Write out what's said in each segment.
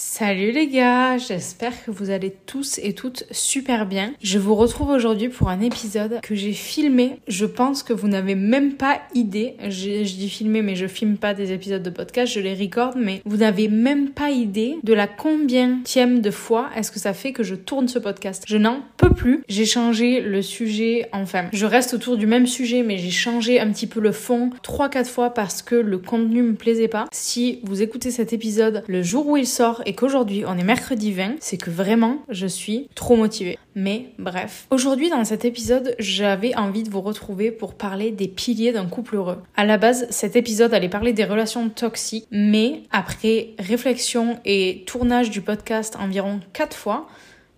Salut les gars, j'espère que vous allez tous et toutes super bien. Je vous retrouve aujourd'hui pour un épisode que j'ai filmé. Je pense que vous n'avez même pas idée. Je, dis filmer, mais je filme pas des épisodes de podcast, je les record, mais vous n'avez même pas idée de la combienième de fois est-ce que ça fait que je tourne ce podcast. Je n'en peux plus. J'ai changé le sujet, enfin, je reste autour du même sujet, mais j'ai changé un petit peu le fond 3-4 fois parce que le contenu me plaisait pas. Si vous écoutez cet épisode le jour où il sort et qu'aujourd'hui on est mercredi 20, c'est que vraiment je suis trop motivée. Mais bref. Aujourd'hui dans cet épisode, j'avais envie de vous retrouver pour parler des piliers d'un couple heureux. À la base, cet épisode allait parler des relations toxiques, mais après réflexion et tournage du podcast environ 4 fois,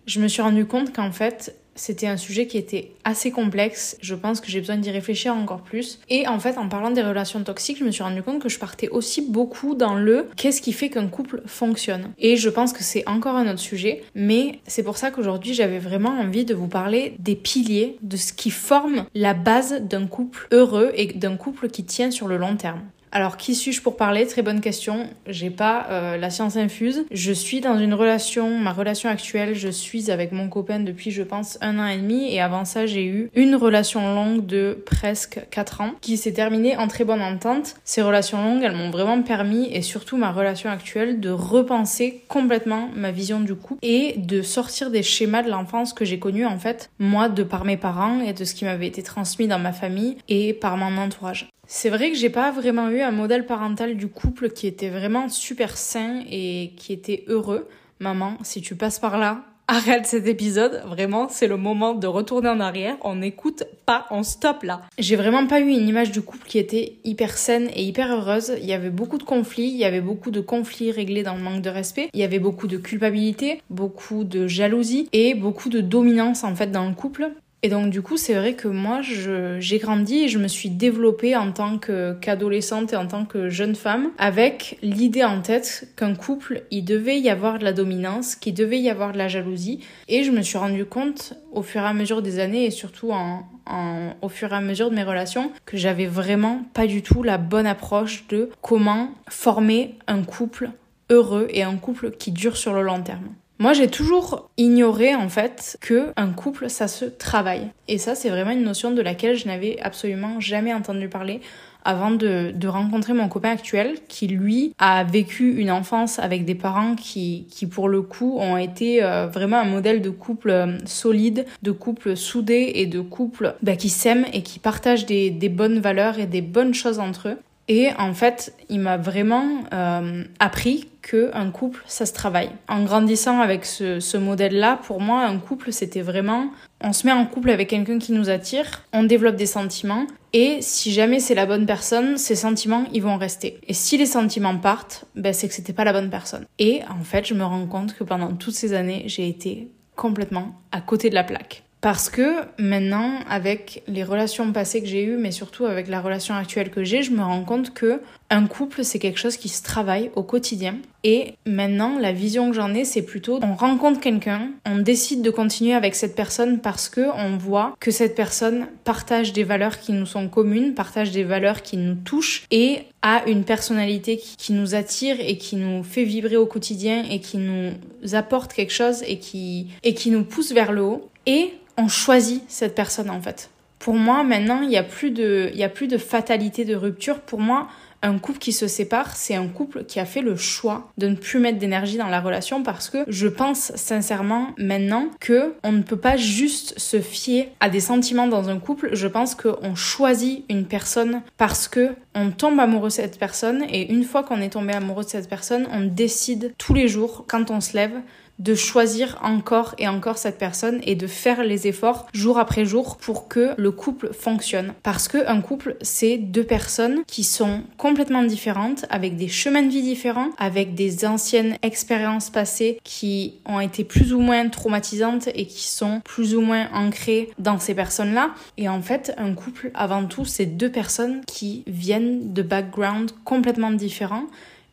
je me suis rendu compte qu'en fait, c'était un sujet qui était assez complexe. Je pense que j'ai besoin d'y réfléchir encore plus. Et en fait, en parlant des relations toxiques, je me suis rendu compte que je partais aussi beaucoup dans le qu'est-ce qui fait qu'un couple fonctionne? Et je pense que c'est encore un autre sujet, mais c'est pour ça qu'aujourd'hui, j'avais vraiment envie de vous parler des piliers, de ce qui forme la base d'un couple heureux et d'un couple qui tient sur le long terme. Alors, qui suis-je pour parler? Très bonne question. J'ai pas euh, la science infuse. Je suis dans une relation, ma relation actuelle, je suis avec mon copain depuis, je pense, un an et demi. Et avant ça, j'ai eu une relation longue de presque quatre ans qui s'est terminée en très bonne entente. Ces relations longues, elles m'ont vraiment permis, et surtout ma relation actuelle, de repenser complètement ma vision du couple et de sortir des schémas de l'enfance que j'ai connus, en fait, moi, de par mes parents et de ce qui m'avait été transmis dans ma famille et par mon entourage. C'est vrai que j'ai pas vraiment eu un modèle parental du couple qui était vraiment super sain et qui était heureux. Maman, si tu passes par là, arrête cet épisode. Vraiment, c'est le moment de retourner en arrière. On n'écoute pas, on stop là. J'ai vraiment pas eu une image du couple qui était hyper saine et hyper heureuse. Il y avait beaucoup de conflits, il y avait beaucoup de conflits réglés dans le manque de respect. Il y avait beaucoup de culpabilité, beaucoup de jalousie et beaucoup de dominance en fait dans le couple. Et donc du coup, c'est vrai que moi, j'ai grandi et je me suis développée en tant qu'adolescente et en tant que jeune femme avec l'idée en tête qu'un couple, il devait y avoir de la dominance, qu'il devait y avoir de la jalousie. Et je me suis rendu compte au fur et à mesure des années et surtout en, en, au fur et à mesure de mes relations que j'avais vraiment pas du tout la bonne approche de comment former un couple heureux et un couple qui dure sur le long terme. Moi, j'ai toujours ignoré en fait que un couple, ça se travaille. Et ça, c'est vraiment une notion de laquelle je n'avais absolument jamais entendu parler avant de, rencontrer mon copain actuel qui lui a vécu une enfance avec des parents qui, qui pour le coup ont été euh, vraiment un modèle de couple euh, solide, de couple soudé et de couple bah, qui s'aiment et qui partagent des bonnes valeurs et des bonnes choses entre eux. Et en fait, il m'a vraiment euh, appris que un couple, ça se travaille. En grandissant avec ce, ce modèle-là, pour moi, un couple, c'était vraiment, on se met en couple avec quelqu'un qui nous attire, on développe des sentiments, et si jamais c'est la bonne personne, ces sentiments, ils vont rester. Et si les sentiments partent, ben, c'est que c'était pas la bonne personne. Et en fait, je me rends compte que pendant toutes ces années, j'ai été complètement à côté de la plaque. Parce que maintenant, avec les relations passées que j'ai eues, mais surtout avec la relation actuelle que j'ai, je me rends compte que un couple, c'est quelque chose qui se travaille au quotidien. Et maintenant, la vision que j'en ai, c'est plutôt on rencontre quelqu'un, on décide de continuer avec cette personne parce que on voit que cette personne partage des valeurs qui nous sont communes, partage des valeurs qui nous touchent et a une personnalité qui, nous attire et qui nous fait vibrer au quotidien et qui nous apporte quelque chose et qui, et qui nous pousse vers le haut. Et on choisit cette personne en fait. Pour moi, maintenant, il n'y a, plus de, y a plus de fatalité de rupture. Pour moi, un couple qui se sépare, c'est un couple qui a fait le choix de ne plus mettre d'énergie dans la relation parce que je pense sincèrement maintenant que on ne peut pas juste se fier à des sentiments dans un couple. Je pense qu'on choisit une personne parce que on tombe amoureux de cette personne et une fois qu'on est tombé amoureux de cette personne, on décide tous les jours quand on se lève de choisir encore et encore cette personne et de faire les efforts jour après jour pour que le couple fonctionne. Parce que un couple, c'est deux personnes qui sont complètement différentes, avec des chemins de vie différents, avec des anciennes expériences passées qui ont été plus ou moins traumatisantes et qui sont plus ou moins ancrées dans ces personnes-là. Et en fait, un couple, avant tout, c'est deux personnes qui viennent de backgrounds complètement différents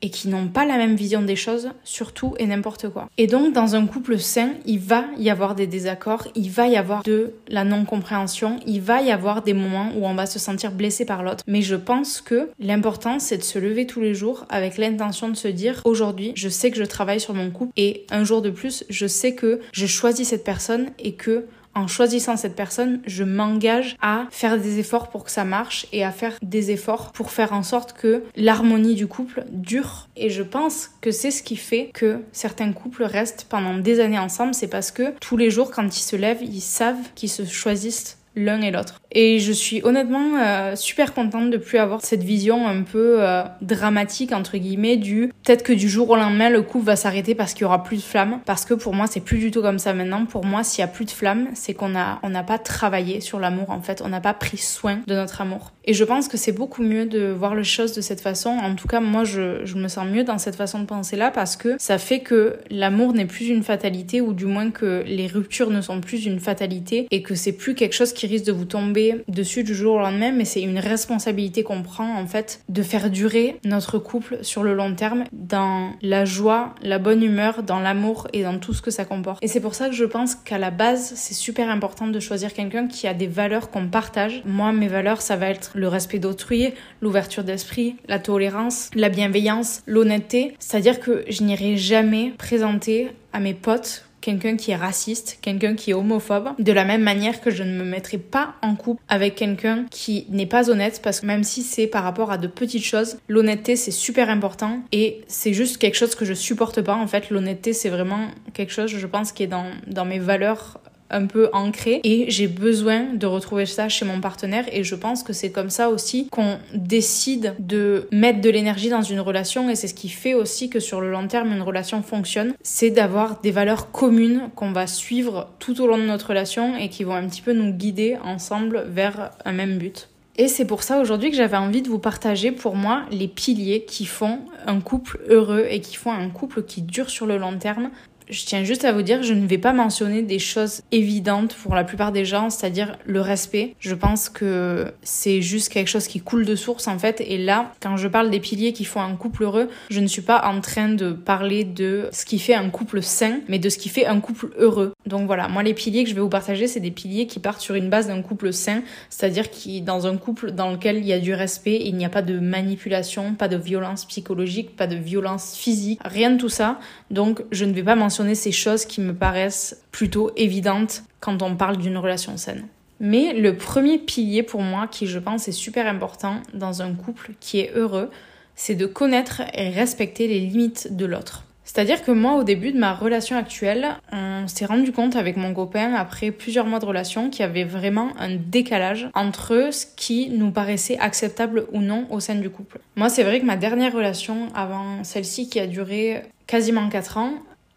et qui n'ont pas la même vision des choses sur tout et n'importe quoi. Et donc dans un couple sain, il va y avoir des désaccords, il va y avoir de la non-compréhension, il va y avoir des moments où on va se sentir blessé par l'autre. Mais je pense que l'important c'est de se lever tous les jours avec l'intention de se dire aujourd'hui, je sais que je travaille sur mon couple et un jour de plus, je sais que je choisis cette personne et que en choisissant cette personne, je m'engage à faire des efforts pour que ça marche et à faire des efforts pour faire en sorte que l'harmonie du couple dure. Et je pense que c'est ce qui fait que certains couples restent pendant des années ensemble, c'est parce que tous les jours, quand ils se lèvent, ils savent qu'ils se choisissent l'un et l'autre. Et je suis honnêtement euh, super contente de plus avoir cette vision un peu euh, dramatique entre guillemets du peut-être que du jour au lendemain le couple va s'arrêter parce qu'il y aura plus de flammes parce que pour moi c'est plus du tout comme ça maintenant. Pour moi s'il y a plus de flammes, c'est qu'on a on n'a pas travaillé sur l'amour en fait, on n'a pas pris soin de notre amour. Et je pense que c'est beaucoup mieux de voir les choses de cette façon. En tout cas, moi je, je me sens mieux dans cette façon de penser là parce que ça fait que l'amour n'est plus une fatalité ou du moins que les ruptures ne sont plus une fatalité et que c'est plus quelque chose qui risque de vous tomber dessus du jour au lendemain, mais c'est une responsabilité qu'on prend en fait de faire durer notre couple sur le long terme dans la joie, la bonne humeur, dans l'amour et dans tout ce que ça comporte. Et c'est pour ça que je pense qu'à la base, c'est super important de choisir quelqu'un qui a des valeurs qu'on partage. Moi, mes valeurs, ça va être le respect d'autrui, l'ouverture d'esprit, la tolérance, la bienveillance, l'honnêteté. C'est-à-dire que je n'irai jamais présenter à mes potes quelqu'un qui est raciste, quelqu'un qui est homophobe, de la même manière que je ne me mettrai pas en couple avec quelqu'un qui n'est pas honnête, parce que même si c'est par rapport à de petites choses, l'honnêteté c'est super important et c'est juste quelque chose que je supporte pas. En fait, l'honnêteté c'est vraiment quelque chose, je pense, qui est dans, dans mes valeurs un peu ancré. Et j'ai besoin de retrouver ça chez mon partenaire. Et je pense que c'est comme ça aussi qu'on décide de mettre de l'énergie dans une relation. Et c'est ce qui fait aussi que sur le long terme une relation fonctionne, c'est d'avoir des valeurs communes qu'on va suivre tout au long de notre relation et qui vont un petit peu nous guider ensemble vers un même but. Et c'est pour ça aujourd'hui que j'avais envie de vous partager pour moi les piliers qui font un couple heureux et qui font un couple qui dure sur le long terme je tiens juste à vous dire, je ne vais pas mentionner des choses évidentes pour la plupart des gens, c'est-à-dire le respect. Je pense que c'est juste quelque chose qui coule de source en fait. Et là, quand je parle des piliers qui font un couple heureux, je ne suis pas en train de parler de ce qui fait un couple sain, mais de ce qui fait un couple heureux. Donc voilà, moi les piliers que je vais vous partager, c'est des piliers qui partent sur une base d'un couple sain, c'est-à-dire qui dans un couple dans lequel il y a du respect, il n'y a pas de manipulation, pas de violence psychologique, pas de violence physique, rien de tout ça. Donc je ne vais pas mentionner ces choses qui me paraissent plutôt évidentes quand on parle d'une relation saine. Mais le premier pilier pour moi qui je pense est super important dans un couple qui est heureux, c'est de connaître et respecter les limites de l'autre. C'est-à-dire que moi, au début de ma relation actuelle, on s'est rendu compte avec mon copain, après plusieurs mois de relation, qu'il y avait vraiment un décalage entre ce qui nous paraissait acceptable ou non au sein du couple. Moi, c'est vrai que ma dernière relation, avant celle-ci qui a duré quasiment 4 ans,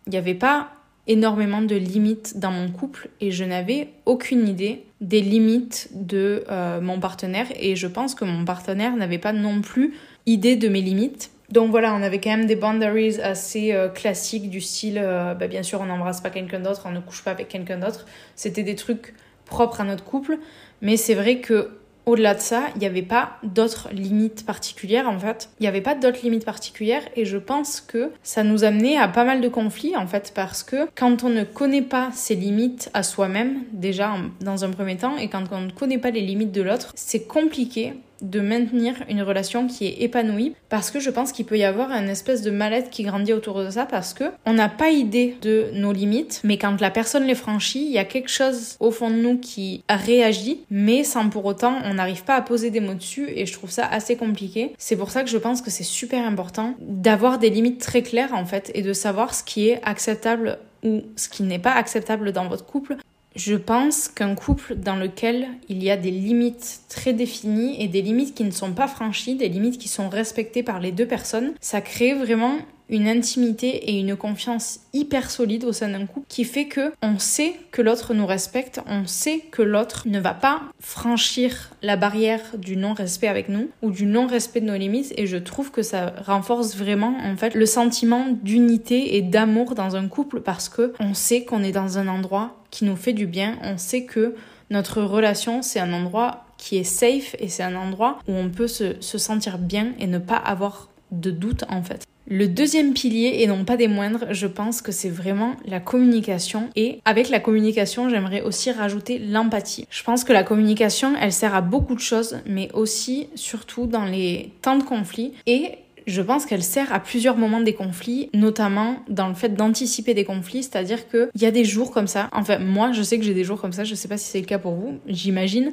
il n'y avait pas énormément de limites dans mon couple et je n'avais aucune idée des limites de euh, mon partenaire et je pense que mon partenaire n'avait pas non plus idée de mes limites. Donc voilà, on avait quand même des boundaries assez euh, classiques du style, euh, bah, bien sûr on n'embrasse pas quelqu'un d'autre, on ne couche pas avec quelqu'un d'autre. C'était des trucs propres à notre couple, mais c'est vrai que au-delà de ça, il n'y avait pas d'autres limites particulières en fait. Il n'y avait pas d'autres limites particulières et je pense que ça nous amenait à pas mal de conflits en fait parce que quand on ne connaît pas ses limites à soi-même déjà dans un premier temps et quand on ne connaît pas les limites de l'autre, c'est compliqué de maintenir une relation qui est épanouie parce que je pense qu'il peut y avoir un espèce de mal-être qui grandit autour de ça parce que on n'a pas idée de nos limites mais quand la personne les franchit il y a quelque chose au fond de nous qui réagit mais sans pour autant on n'arrive pas à poser des mots dessus et je trouve ça assez compliqué. C'est pour ça que je pense que c'est super important d'avoir des limites très claires en fait et de savoir ce qui est acceptable ou ce qui n'est pas acceptable dans votre couple je pense qu'un couple dans lequel il y a des limites très définies et des limites qui ne sont pas franchies, des limites qui sont respectées par les deux personnes, ça crée vraiment une intimité et une confiance hyper solide au sein d'un couple qui fait que on sait que l'autre nous respecte, on sait que l'autre ne va pas franchir la barrière du non-respect avec nous ou du non-respect de nos limites et je trouve que ça renforce vraiment en fait le sentiment d'unité et d'amour dans un couple parce que on sait qu'on est dans un endroit qui nous fait du bien, on sait que notre relation c'est un endroit qui est safe et c'est un endroit où on peut se, se sentir bien et ne pas avoir de doute en fait. Le deuxième pilier, et non pas des moindres, je pense que c'est vraiment la communication. Et avec la communication, j'aimerais aussi rajouter l'empathie. Je pense que la communication, elle sert à beaucoup de choses, mais aussi, surtout dans les temps de conflit. Et je pense qu'elle sert à plusieurs moments des conflits, notamment dans le fait d'anticiper des conflits, c'est-à-dire qu'il y a des jours comme ça. Enfin, moi, je sais que j'ai des jours comme ça, je sais pas si c'est le cas pour vous, j'imagine.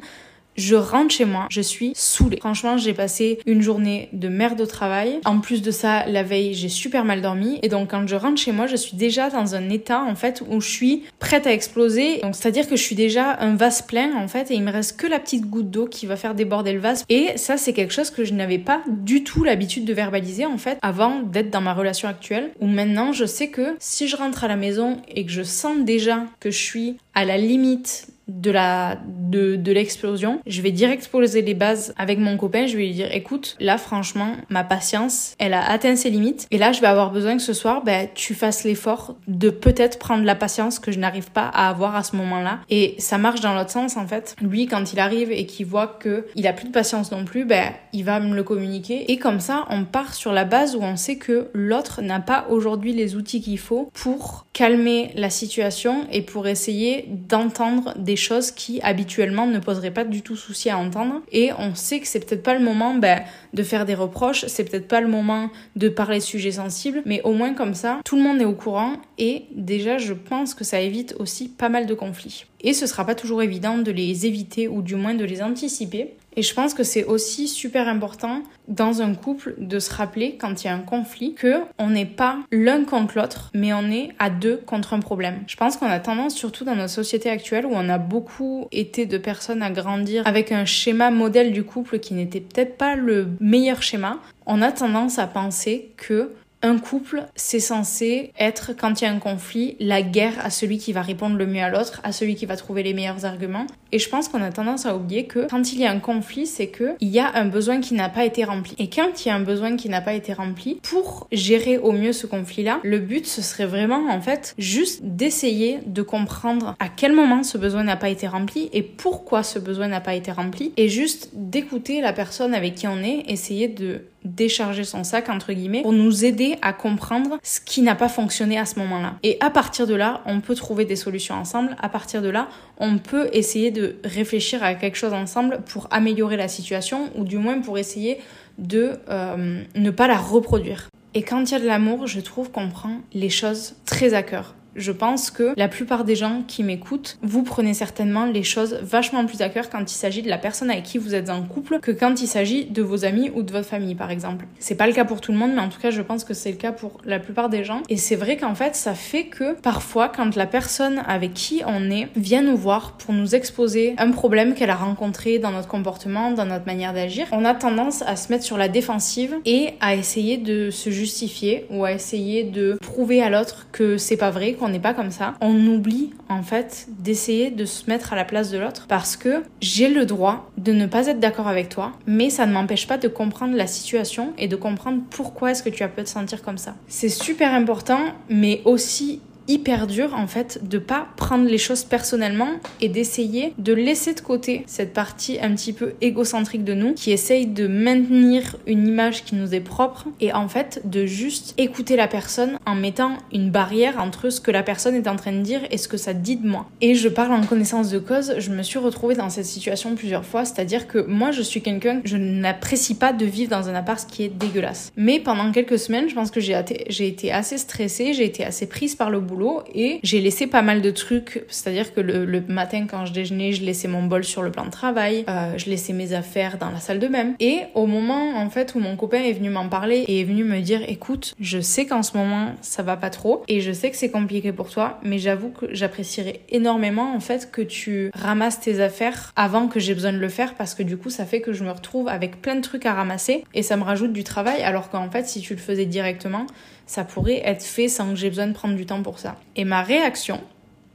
Je rentre chez moi, je suis saoulée. Franchement, j'ai passé une journée de merde au travail. En plus de ça, la veille, j'ai super mal dormi. Et donc, quand je rentre chez moi, je suis déjà dans un état, en fait, où je suis prête à exploser. Donc, c'est-à-dire que je suis déjà un vase plein, en fait, et il me reste que la petite goutte d'eau qui va faire déborder le vase. Et ça, c'est quelque chose que je n'avais pas du tout l'habitude de verbaliser, en fait, avant d'être dans ma relation actuelle. Où maintenant, je sais que si je rentre à la maison et que je sens déjà que je suis à la limite de la de, de l'explosion, je vais direct poser les bases avec mon copain, je vais lui dire écoute, là franchement, ma patience, elle a atteint ses limites. Et là je vais avoir besoin que ce soir ben tu fasses l'effort de peut-être prendre la patience que je n'arrive pas à avoir à ce moment-là. Et ça marche dans l'autre sens en fait. Lui quand il arrive et qu'il voit que il a plus de patience non plus, ben il va me le communiquer. Et comme ça on part sur la base où on sait que l'autre n'a pas aujourd'hui les outils qu'il faut pour calmer la situation et pour essayer d'entendre des choses qui habituellement ne poseraient pas du tout souci à entendre. Et on sait que c'est peut-être pas le moment ben, de faire des reproches, c'est peut-être pas le moment de parler de sujets sensibles, mais au moins comme ça, tout le monde est au courant et déjà je pense que ça évite aussi pas mal de conflits. Et ce sera pas toujours évident de les éviter ou du moins de les anticiper. Et je pense que c'est aussi super important dans un couple de se rappeler quand il y a un conflit que on n'est pas l'un contre l'autre, mais on est à deux contre un problème. Je pense qu'on a tendance, surtout dans notre société actuelle où on a beaucoup été de personnes à grandir avec un schéma modèle du couple qui n'était peut-être pas le meilleur schéma, on a tendance à penser que un couple, c'est censé être, quand il y a un conflit, la guerre à celui qui va répondre le mieux à l'autre, à celui qui va trouver les meilleurs arguments. Et je pense qu'on a tendance à oublier que quand il y a un conflit, c'est que il y a un besoin qui n'a pas été rempli. Et quand il y a un besoin qui n'a pas été rempli, pour gérer au mieux ce conflit-là, le but ce serait vraiment en fait juste d'essayer de comprendre à quel moment ce besoin n'a pas été rempli et pourquoi ce besoin n'a pas été rempli et juste d'écouter la personne avec qui on est, essayer de décharger son sac entre guillemets pour nous aider à comprendre ce qui n'a pas fonctionné à ce moment-là. Et à partir de là, on peut trouver des solutions ensemble. À partir de là, on peut essayer de réfléchir à quelque chose ensemble pour améliorer la situation ou du moins pour essayer de euh, ne pas la reproduire. Et quand il y a de l'amour, je trouve qu'on prend les choses très à cœur. Je pense que la plupart des gens qui m'écoutent, vous prenez certainement les choses vachement plus à cœur quand il s'agit de la personne avec qui vous êtes en couple que quand il s'agit de vos amis ou de votre famille par exemple. C'est pas le cas pour tout le monde, mais en tout cas, je pense que c'est le cas pour la plupart des gens. Et c'est vrai qu'en fait, ça fait que parfois, quand la personne avec qui on est vient nous voir pour nous exposer un problème qu'elle a rencontré dans notre comportement, dans notre manière d'agir, on a tendance à se mettre sur la défensive et à essayer de se justifier ou à essayer de prouver à l'autre que c'est pas vrai, on n'est pas comme ça, on oublie en fait d'essayer de se mettre à la place de l'autre parce que j'ai le droit de ne pas être d'accord avec toi, mais ça ne m'empêche pas de comprendre la situation et de comprendre pourquoi est-ce que tu as pu te sentir comme ça. C'est super important, mais aussi hyper dur en fait de pas prendre les choses personnellement et d'essayer de laisser de côté cette partie un petit peu égocentrique de nous qui essaye de maintenir une image qui nous est propre et en fait de juste écouter la personne en mettant une barrière entre ce que la personne est en train de dire et ce que ça dit de moi. Et je parle en connaissance de cause, je me suis retrouvée dans cette situation plusieurs fois, c'est-à-dire que moi je suis quelqu'un, je n'apprécie pas de vivre dans un appart qui est dégueulasse. Mais pendant quelques semaines, je pense que j'ai été assez stressée, j'ai été assez prise par le boulot et j'ai laissé pas mal de trucs. C'est-à-dire que le, matin quand je déjeunais, je laissais mon bol sur le plan de travail, euh, je laissais mes affaires dans la salle de même. Et au moment en fait où mon copain est venu m'en parler et est venu me dire écoute, je sais qu'en ce moment ça va pas trop et je sais que c'est compliqué pour toi, mais j'avoue que j'apprécierais énormément en fait que tu ramasses tes affaires avant que j'ai besoin de le faire parce que du coup ça fait que je me retrouve avec plein de trucs à ramasser et ça me rajoute du travail alors qu'en fait si tu le faisais directement ça pourrait être fait sans que j'ai besoin de prendre du temps pour ça. Et ma réaction,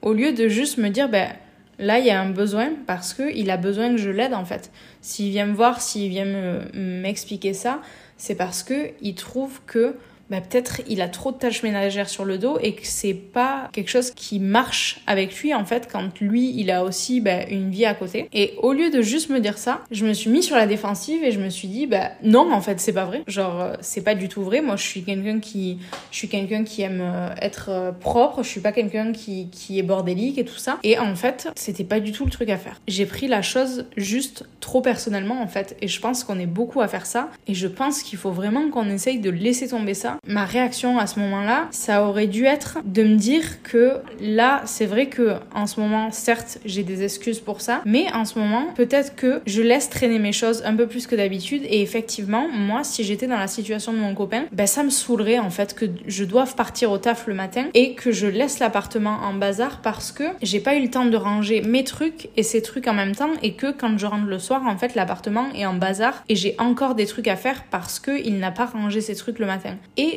au lieu de juste me dire, ben là il y a un besoin parce qu'il a besoin que je l'aide en fait. S'il vient me voir, s'il vient m'expliquer ça, c'est parce que il trouve que bah, peut-être il a trop de tâches ménagères sur le dos et que c'est pas quelque chose qui marche avec lui en fait quand lui il a aussi bah, une vie à côté. Et au lieu de juste me dire ça, je me suis mis sur la défensive et je me suis dit bah non en fait c'est pas vrai. Genre euh, c'est pas du tout vrai. Moi je suis quelqu'un qui je suis quelqu'un qui aime euh, être euh, propre. Je suis pas quelqu'un qui qui est bordélique et tout ça. Et en fait c'était pas du tout le truc à faire. J'ai pris la chose juste trop personnellement en fait et je pense qu'on est beaucoup à faire ça et je pense qu'il faut vraiment qu'on essaye de laisser tomber ça. Ma réaction à ce moment-là, ça aurait dû être de me dire que là c'est vrai que en ce moment certes j'ai des excuses pour ça mais en ce moment peut-être que je laisse traîner mes choses un peu plus que d'habitude. Et effectivement moi si j'étais dans la situation de mon copain ben ça me saoulerait en fait que je doive partir au taf le matin et que je laisse l'appartement en bazar parce que j'ai pas eu le temps de ranger mes trucs et ces trucs en même temps et que quand je rentre le soir en fait l'appartement est en bazar et j'ai encore des trucs à faire parce que il n'a pas rangé ses trucs le matin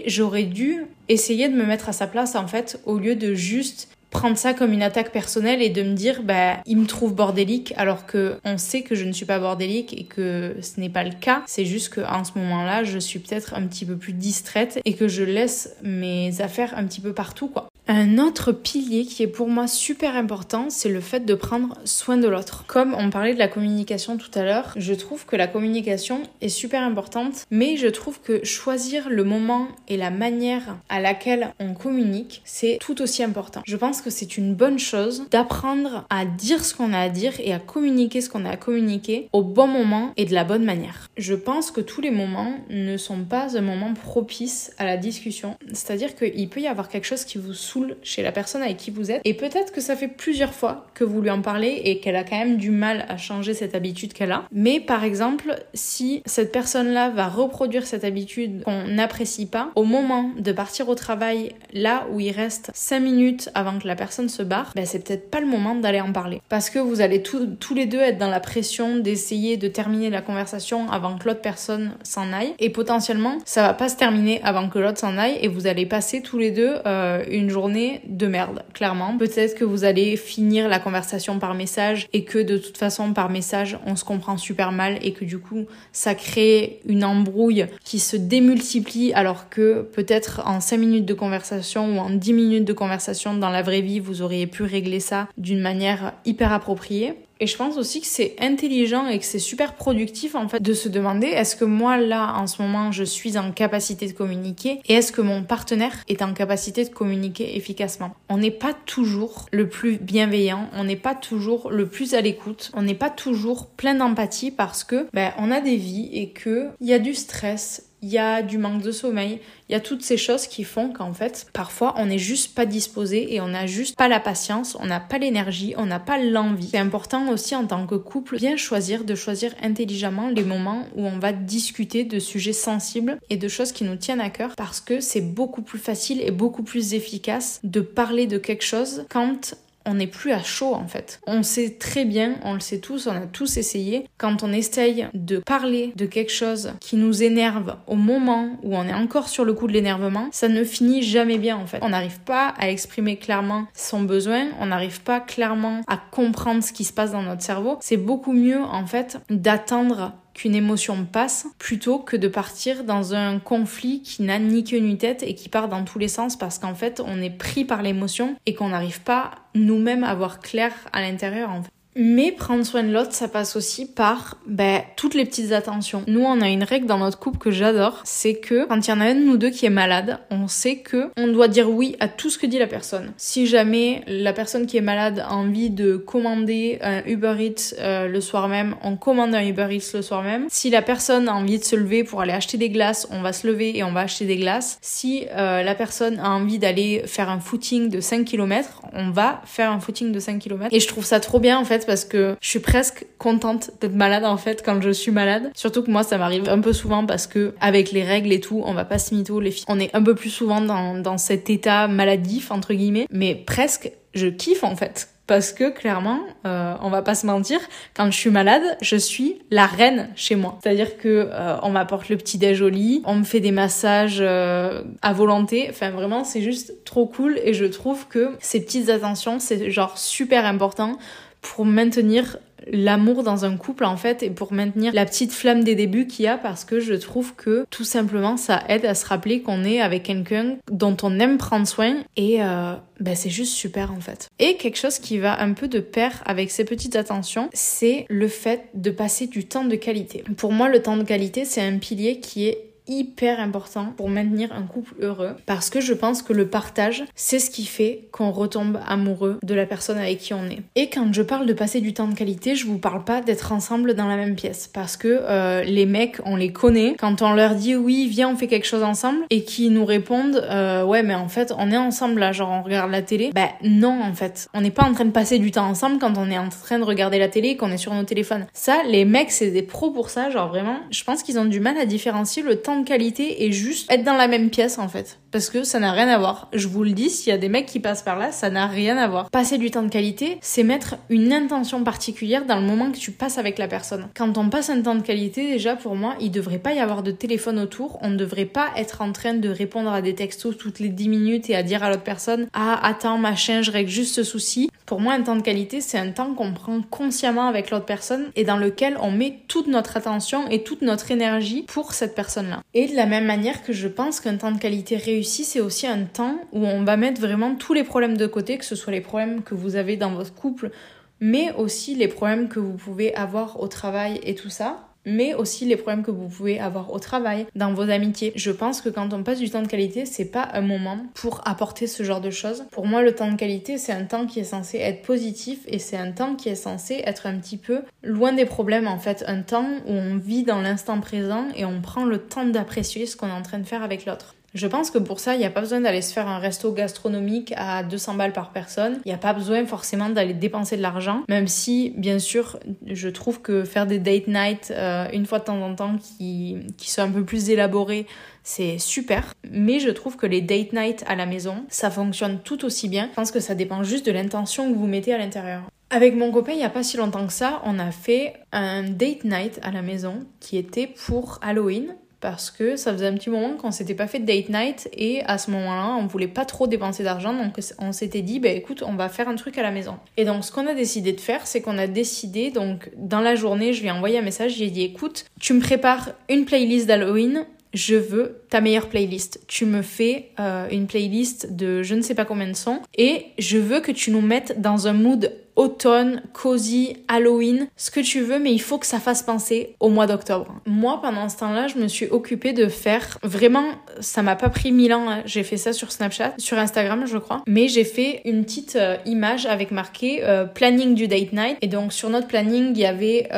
j'aurais dû essayer de me mettre à sa place en fait au lieu de juste prendre ça comme une attaque personnelle et de me dire bah il me trouve bordélique alors que on sait que je ne suis pas bordélique et que ce n'est pas le cas. C'est juste que ce moment-là je suis peut-être un petit peu plus distraite et que je laisse mes affaires un petit peu partout quoi un autre pilier qui est pour moi super important, c'est le fait de prendre soin de l'autre. Comme on parlait de la communication tout à l'heure, je trouve que la communication est super importante, mais je trouve que choisir le moment et la manière à laquelle on communique, c'est tout aussi important. Je pense que c'est une bonne chose d'apprendre à dire ce qu'on a à dire et à communiquer ce qu'on a à communiquer au bon moment et de la bonne manière. Je pense que tous les moments ne sont pas un moment propice à la discussion, c'est-à-dire qu'il peut y avoir quelque chose qui vous chez la personne avec qui vous êtes. Et peut-être que ça fait plusieurs fois que vous lui en parlez et qu'elle a quand même du mal à changer cette habitude qu'elle a. Mais par exemple, si cette personne-là va reproduire cette habitude qu'on n'apprécie pas, au moment de partir au travail, là où il reste 5 minutes avant que la personne se barre, ben c'est peut-être pas le moment d'aller en parler. Parce que vous allez tous les deux être dans la pression d'essayer de terminer la conversation avant que l'autre personne s'en aille. Et potentiellement, ça va pas se terminer avant que l'autre s'en aille et vous allez passer tous les deux euh, une journée de merde, clairement. Peut-être que vous allez finir la conversation par message et que de toute façon par message on se comprend super mal et que du coup ça crée une embrouille qui se démultiplie alors que peut-être en 5 minutes de conversation ou en 10 minutes de conversation dans la vraie vie vous auriez pu régler ça d'une manière hyper appropriée. Et je pense aussi que c'est intelligent et que c'est super productif en fait de se demander est-ce que moi là en ce moment je suis en capacité de communiquer et est-ce que mon partenaire est en capacité de communiquer efficacement? On n'est pas toujours le plus bienveillant, on n'est pas toujours le plus à l'écoute, on n'est pas toujours plein d'empathie parce que ben, on a des vies et que il y a du stress, il y a du manque de sommeil, il y a toutes ces choses qui font qu'en fait, parfois, on n'est juste pas disposé et on n'a juste pas la patience, on n'a pas l'énergie, on n'a pas l'envie. C'est important aussi en tant que couple, bien choisir, de choisir intelligemment les moments où on va discuter de sujets sensibles et de choses qui nous tiennent à cœur parce que c'est beaucoup plus facile et beaucoup plus efficace de parler de quelque chose quand on n'est plus à chaud en fait. On sait très bien, on le sait tous, on a tous essayé, quand on essaye de parler de quelque chose qui nous énerve au moment où on est encore sur le coup de l'énervement, ça ne finit jamais bien en fait. On n'arrive pas à exprimer clairement son besoin, on n'arrive pas clairement à comprendre ce qui se passe dans notre cerveau. C'est beaucoup mieux en fait d'attendre qu'une émotion passe plutôt que de partir dans un conflit qui n'a ni queue ni tête et qui part dans tous les sens parce qu'en fait on est pris par l'émotion et qu'on n'arrive pas nous-mêmes à voir clair à l'intérieur. Mais prendre soin de l'autre, ça passe aussi par ben, toutes les petites attentions. Nous, on a une règle dans notre couple que j'adore, c'est que quand il y en a un de nous deux qui est malade, on sait que on doit dire oui à tout ce que dit la personne. Si jamais la personne qui est malade a envie de commander un Uber Eats euh, le soir même, on commande un Uber Eats le soir même. Si la personne a envie de se lever pour aller acheter des glaces, on va se lever et on va acheter des glaces. Si euh, la personne a envie d'aller faire un footing de 5 km, on va faire un footing de 5 km. Et je trouve ça trop bien en fait parce que je suis presque contente d'être malade en fait quand je suis malade. Surtout que moi ça m'arrive un peu souvent parce que avec les règles et tout, on va pas se mytho les filles. On est un peu plus souvent dans, dans cet état maladif entre guillemets, mais presque je kiffe en fait parce que clairement, euh, on va pas se mentir, quand je suis malade, je suis la reine chez moi. C'est-à-dire que euh, on m'apporte le petit déj au lit, on me fait des massages euh, à volonté. Enfin vraiment, c'est juste trop cool et je trouve que ces petites attentions, c'est genre super important pour maintenir l'amour dans un couple en fait et pour maintenir la petite flamme des débuts qu'il y a parce que je trouve que tout simplement ça aide à se rappeler qu'on est avec quelqu'un dont on aime prendre soin et euh, ben c'est juste super en fait. Et quelque chose qui va un peu de pair avec ces petites attentions, c'est le fait de passer du temps de qualité. Pour moi le temps de qualité c'est un pilier qui est hyper important pour maintenir un couple heureux parce que je pense que le partage, c'est ce qui fait qu'on retombe amoureux de la personne avec qui on est. Et quand je parle de passer du temps de qualité, je vous parle pas d'être ensemble dans la même pièce parce que euh, les mecs, on les connaît. Quand on leur dit oui, viens, on fait quelque chose ensemble et qui nous répondent euh, ouais, mais en fait, on est ensemble là, genre on regarde la télé. Bah non, en fait, on n'est pas en train de passer du temps ensemble quand on est en train de regarder la télé et qu'on est sur nos téléphones. Ça, les mecs, c'est des pros pour ça, genre vraiment, je pense qu'ils ont du mal à différencier le temps qualité et juste être dans la même pièce en fait. Parce que ça n'a rien à voir. Je vous le dis, s'il y a des mecs qui passent par là, ça n'a rien à voir. Passer du temps de qualité, c'est mettre une intention particulière dans le moment que tu passes avec la personne. Quand on passe un temps de qualité, déjà pour moi, il devrait pas y avoir de téléphone autour. On ne devrait pas être en train de répondre à des textos toutes les 10 minutes et à dire à l'autre personne Ah, attends, machin, je règle juste ce souci. Pour moi, un temps de qualité, c'est un temps qu'on prend consciemment avec l'autre personne et dans lequel on met toute notre attention et toute notre énergie pour cette personne-là. Et de la même manière que je pense qu'un temps de qualité réussi, c'est aussi un temps où on va mettre vraiment tous les problèmes de côté, que ce soit les problèmes que vous avez dans votre couple, mais aussi les problèmes que vous pouvez avoir au travail et tout ça mais aussi les problèmes que vous pouvez avoir au travail, dans vos amitiés. Je pense que quand on passe du temps de qualité, c'est pas un moment pour apporter ce genre de choses. Pour moi, le temps de qualité, c'est un temps qui est censé être positif et c'est un temps qui est censé être un petit peu loin des problèmes en fait, un temps où on vit dans l'instant présent et on prend le temps d'apprécier ce qu'on est en train de faire avec l'autre. Je pense que pour ça, il n'y a pas besoin d'aller se faire un resto gastronomique à 200 balles par personne. Il n'y a pas besoin forcément d'aller dépenser de l'argent, même si, bien sûr, je trouve que faire des date night euh, une fois de temps en temps qui, qui sont un peu plus élaborés, c'est super. Mais je trouve que les date night à la maison, ça fonctionne tout aussi bien. Je pense que ça dépend juste de l'intention que vous mettez à l'intérieur. Avec mon copain, il n'y a pas si longtemps que ça, on a fait un date night à la maison qui était pour Halloween parce que ça faisait un petit moment qu'on s'était pas fait de date night et à ce moment-là, on voulait pas trop dépenser d'argent donc on s'était dit bah écoute, on va faire un truc à la maison. Et donc ce qu'on a décidé de faire, c'est qu'on a décidé donc dans la journée, je lui ai envoyé un message, j'ai dit écoute, tu me prépares une playlist d'Halloween je veux ta meilleure playlist. Tu me fais euh, une playlist de je ne sais pas combien de sons et je veux que tu nous mettes dans un mood automne, cozy, Halloween, ce que tu veux, mais il faut que ça fasse penser au mois d'octobre. Moi, pendant ce temps-là, je me suis occupée de faire vraiment, ça m'a pas pris mille ans, hein. j'ai fait ça sur Snapchat, sur Instagram, je crois, mais j'ai fait une petite euh, image avec marqué euh, planning du date night. Et donc, sur notre planning, il y avait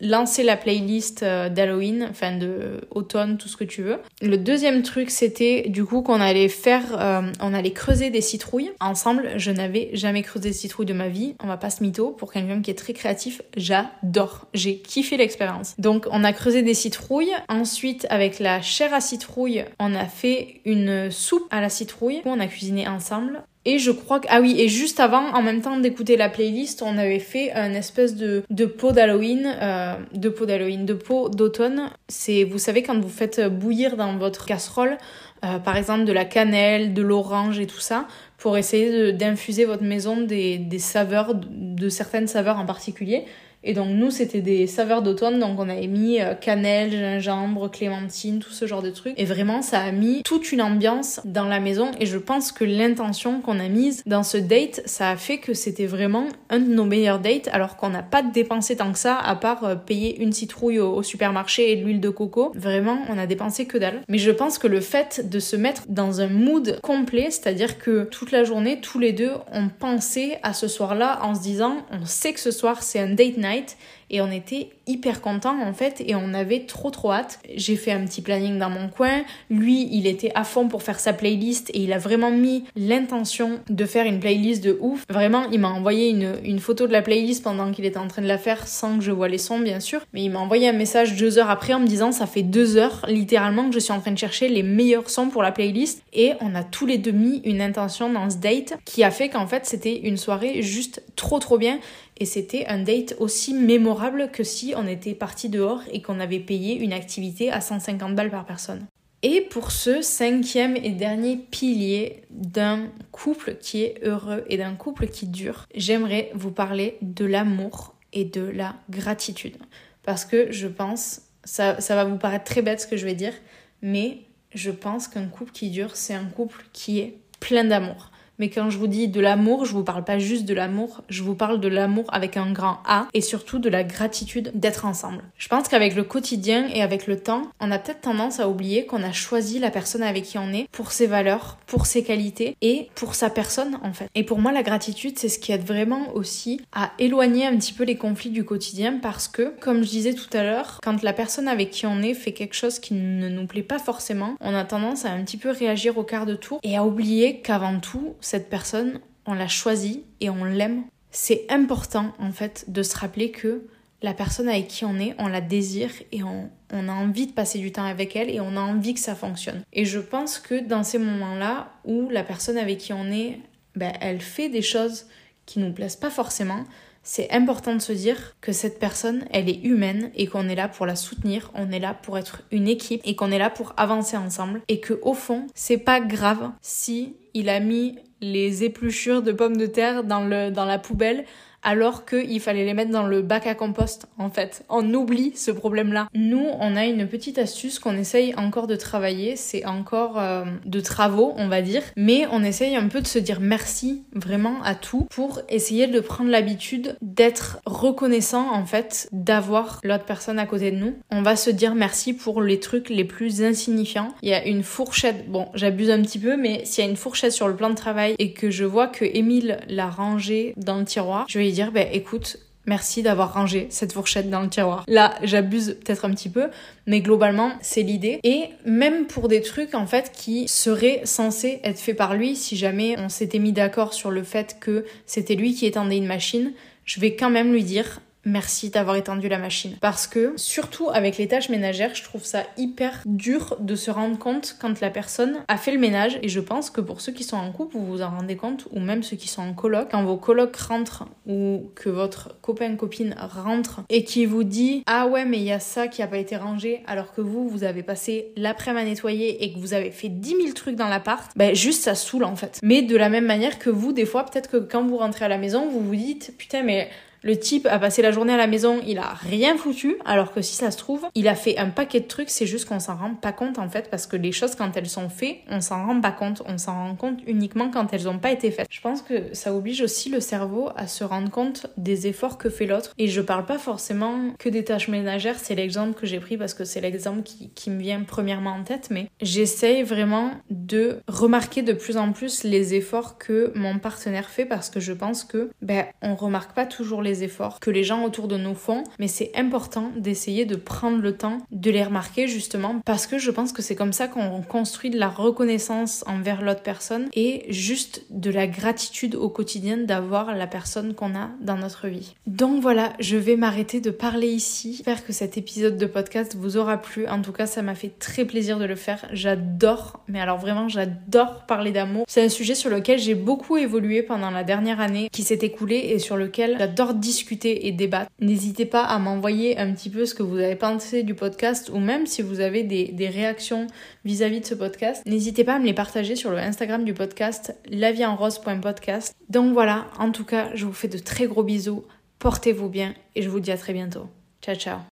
lancer la playlist euh, d'Halloween, enfin de automne, tout ce que tu veux. Le deuxième truc, c'était du coup qu'on allait faire, euh, on allait creuser des citrouilles ensemble. Je n'avais jamais creusé des citrouilles de ma vie. On va pas se mytho. Pour quelqu'un qui est très créatif, j'adore. J'ai kiffé l'expérience. Donc on a creusé des citrouilles. Ensuite, avec la chair à citrouille, on a fait une soupe à la citrouille. On a cuisiné ensemble. Et je crois que... Ah oui, et juste avant, en même temps d'écouter la playlist, on avait fait un espèce de, de pot d'Halloween, euh, de pot d'Halloween, de pot d'automne. C'est, vous savez, quand vous faites bouillir dans votre casserole, euh, par exemple de la cannelle, de l'orange et tout ça, pour essayer d'infuser votre maison des, des saveurs, de certaines saveurs en particulier. Et donc nous, c'était des saveurs d'automne, donc on avait mis euh, cannelle, gingembre, clémentine, tout ce genre de trucs. Et vraiment, ça a mis toute une ambiance dans la maison. Et je pense que l'intention qu'on a mise dans ce date, ça a fait que c'était vraiment un de nos meilleurs dates, alors qu'on n'a pas dépensé tant que ça, à part euh, payer une citrouille au, supermarché et de l'huile de coco. Vraiment, on a dépensé que dalle. Mais je pense que le fait de se mettre dans un mood complet, c'est-à-dire que toute la journée, tous les deux, on pensait à ce soir-là en se disant, on sait que ce soir c'est un date night night et on était hyper contents en fait et on avait trop trop hâte. J'ai fait un petit planning dans mon coin. Lui, il était à fond pour faire sa playlist et il a vraiment mis l'intention de faire une playlist de ouf. Vraiment, il m'a envoyé une, une, photo de la playlist pendant qu'il était en train de la faire sans que je vois les sons bien sûr. Mais il m'a envoyé un message deux heures après en me disant ça fait deux heures littéralement que je suis en train de chercher les meilleurs sons pour la playlist et on a tous les deux mis une intention dans ce date qui a fait qu'en fait c'était une soirée juste trop trop bien et c'était un date aussi mémorable que si on était parti dehors et qu'on avait payé une activité à 150 balles par personne. Et pour ce cinquième et dernier pilier d'un couple qui est heureux et d'un couple qui dure, j'aimerais vous parler de l'amour et de la gratitude. Parce que je pense, ça, ça va vous paraître très bête ce que je vais dire, mais je pense qu'un couple qui dure, c'est un couple qui est plein d'amour. Mais quand je vous dis de l'amour, je vous parle pas juste de l'amour, je vous parle de l'amour avec un grand A et surtout de la gratitude d'être ensemble. Je pense qu'avec le quotidien et avec le temps, on a peut-être tendance à oublier qu'on a choisi la personne avec qui on est pour ses valeurs, pour ses qualités et pour sa personne en fait. Et pour moi, la gratitude, c'est ce qui aide vraiment aussi à éloigner un petit peu les conflits du quotidien parce que, comme je disais tout à l'heure, quand la personne avec qui on est fait quelque chose qui ne nous plaît pas forcément, on a tendance à un petit peu réagir au quart de tour et à oublier qu'avant tout, cette personne, on l'a choisie et on l'aime. C'est important en fait de se rappeler que la personne avec qui on est, on la désire et on, a envie de passer du temps avec elle et on a envie que ça fonctionne. Et je pense que dans ces moments-là où la personne avec qui on est, ben, elle fait des choses qui nous plaisent pas forcément, c'est important de se dire que cette personne, elle est humaine et qu'on est là pour la soutenir, on est là pour être une équipe et qu'on est là pour avancer ensemble et que au fond, c'est pas grave si il a mis les épluchures de pommes de terre dans, le, dans la poubelle alors qu'il fallait les mettre dans le bac à compost en fait. On oublie ce problème-là. Nous, on a une petite astuce qu'on essaye encore de travailler, c'est encore euh, de travaux, on va dire, mais on essaye un peu de se dire merci vraiment à tout pour essayer de prendre l'habitude d'être reconnaissant en fait d'avoir l'autre personne à côté de nous. On va se dire merci pour les trucs les plus insignifiants. Il y a une fourchette, bon, j'abuse un petit peu, mais s'il y a une fourchette sur le plan de travail et que je vois que Émile l'a rangée dans le tiroir, je vais dire, ben écoute, merci d'avoir rangé cette fourchette dans le tiroir. Là, j'abuse peut-être un petit peu, mais globalement, c'est l'idée. Et même pour des trucs, en fait, qui seraient censés être faits par lui, si jamais on s'était mis d'accord sur le fait que c'était lui qui étendait une machine, je vais quand même lui dire merci d'avoir étendu la machine. Parce que, surtout avec les tâches ménagères, je trouve ça hyper dur de se rendre compte quand la personne a fait le ménage. Et je pense que pour ceux qui sont en couple, vous vous en rendez compte, ou même ceux qui sont en coloc, quand vos colocs rentrent ou que votre copain copine rentre et qui vous dit ah ouais mais il y a ça qui a pas été rangé alors que vous vous avez passé l'après-midi à nettoyer et que vous avez fait 10 000 trucs dans l'appart, ben juste ça saoule en fait. Mais de la même manière que vous, des fois, peut-être que quand vous rentrez à la maison, vous vous dites putain mais le type a passé la journée à la maison, il a rien foutu, alors que si ça se trouve, il a fait un paquet de trucs, c'est juste qu'on s'en rend pas compte en fait, parce que les choses quand elles sont faites, on s'en rend pas compte, on s'en rend compte uniquement quand elles ont pas été faites. Je pense que ça oblige aussi le cerveau à se rendre compte des efforts que fait l'autre. Et je parle pas forcément que des tâches ménagères, c'est l'exemple que j'ai pris parce que c'est l'exemple qui, qui me vient premièrement en tête, mais j'essaye vraiment de remarquer de plus en plus les efforts que mon partenaire fait parce que je pense que ben on remarque pas toujours les efforts que les gens autour de nous font, mais c'est important d'essayer de prendre le temps de les remarquer justement parce que je pense que c'est comme ça qu'on construit de la reconnaissance envers l'autre personne et juste de la gratitude au quotidien d'avoir la personne qu'on a dans notre vie. Donc voilà, je vais m'arrêter de parler ici. J'espère que cet épisode de podcast vous aura plu. En tout cas, ça m'a fait très plaisir de le faire. J'adore, mais alors vraiment, j'adore parler d'amour. C'est un sujet sur lequel j'ai beaucoup évolué pendant la dernière année qui s'est écoulée et sur lequel j'adore discuter et débattre. N'hésitez pas à m'envoyer un petit peu ce que vous avez pensé du podcast ou même si vous avez des, réactions vis-à-vis de ce podcast. N'hésitez pas à me les partager sur le Instagram du podcast lavierenrose.podcast. Donc voilà, en tout cas, je vous fais de très gros bisous. Portez-vous bien et je vous dis à très bientôt. Ciao ciao